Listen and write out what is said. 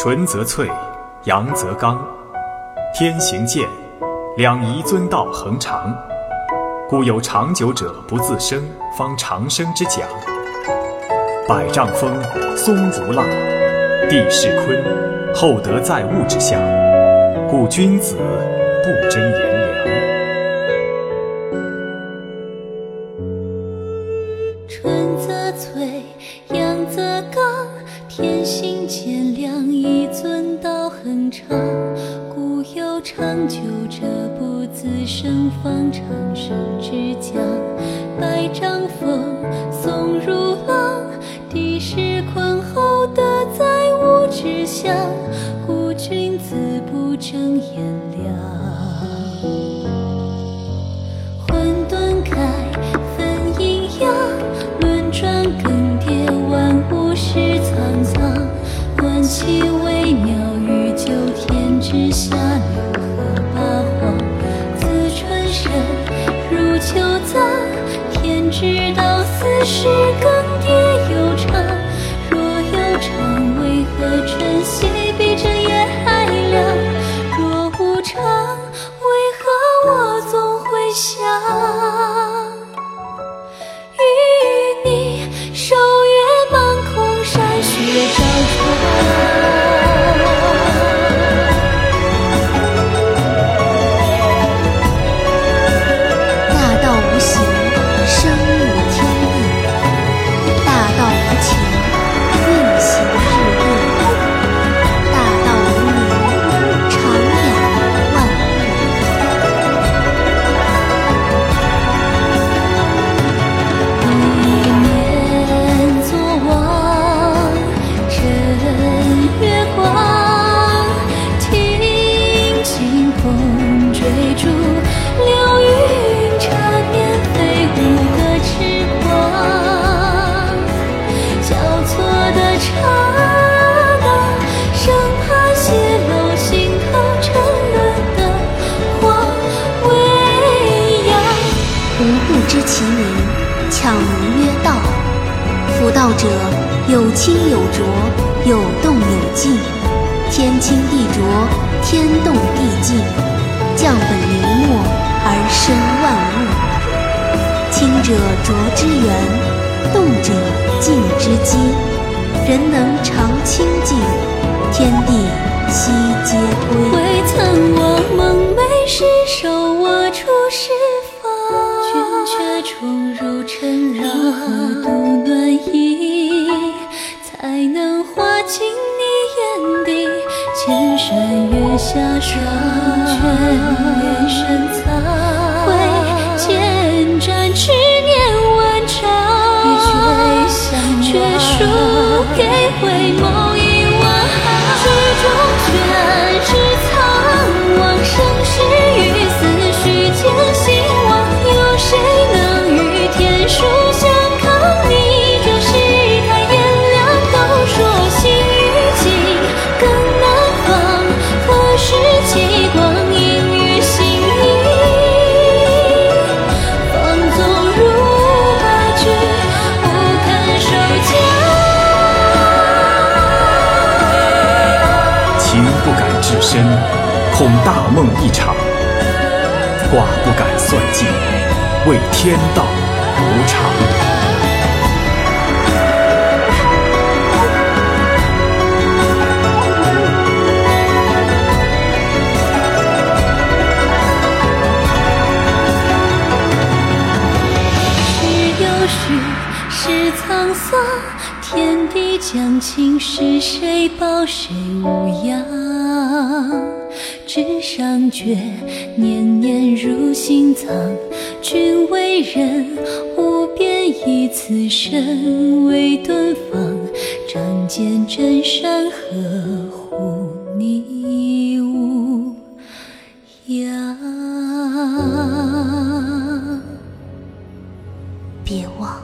纯则粹，阳则刚。天行健，两仪遵道恒长。故有长久者不自生，方长生之讲。百丈峰，松如浪；地势坤，厚德载物之象。故君子不争炎凉。纯则粹，千，两仪遵道恒长。故有长久者不自生，方长生之讲。百丈峰，松如浪；地势坤，厚德载物之象。故君子不争炎凉。混沌开，之下，六合八荒。自春生，入秋藏，天之道，四时追逐，流云缠绵，飞舞的痴狂。交错的刹那，生怕泄露心头沉沦的花未央。无不知其名，巧名曰道。夫道者，有清有浊，有动有静。天清地浊，天动地静，降本流末而生万物。清者浊之源，动者静之基。人能常清静，天地悉皆归。未曾忘梦寐时，手握出释放，君却冲入尘峦。如何度暖意，才能化进你眼底？千山月下霜，却眼深藏，挥剑斩执念万丈，却输给回眸情不敢至深，恐大梦一场；卦不敢算尽，为天道无常。是有序，是沧桑，天地将倾，是谁报，谁无恙？纸上卷，年年入心藏。君为人，无边以此身为敦芳。仗剑镇山，呵护你无恙。别忘。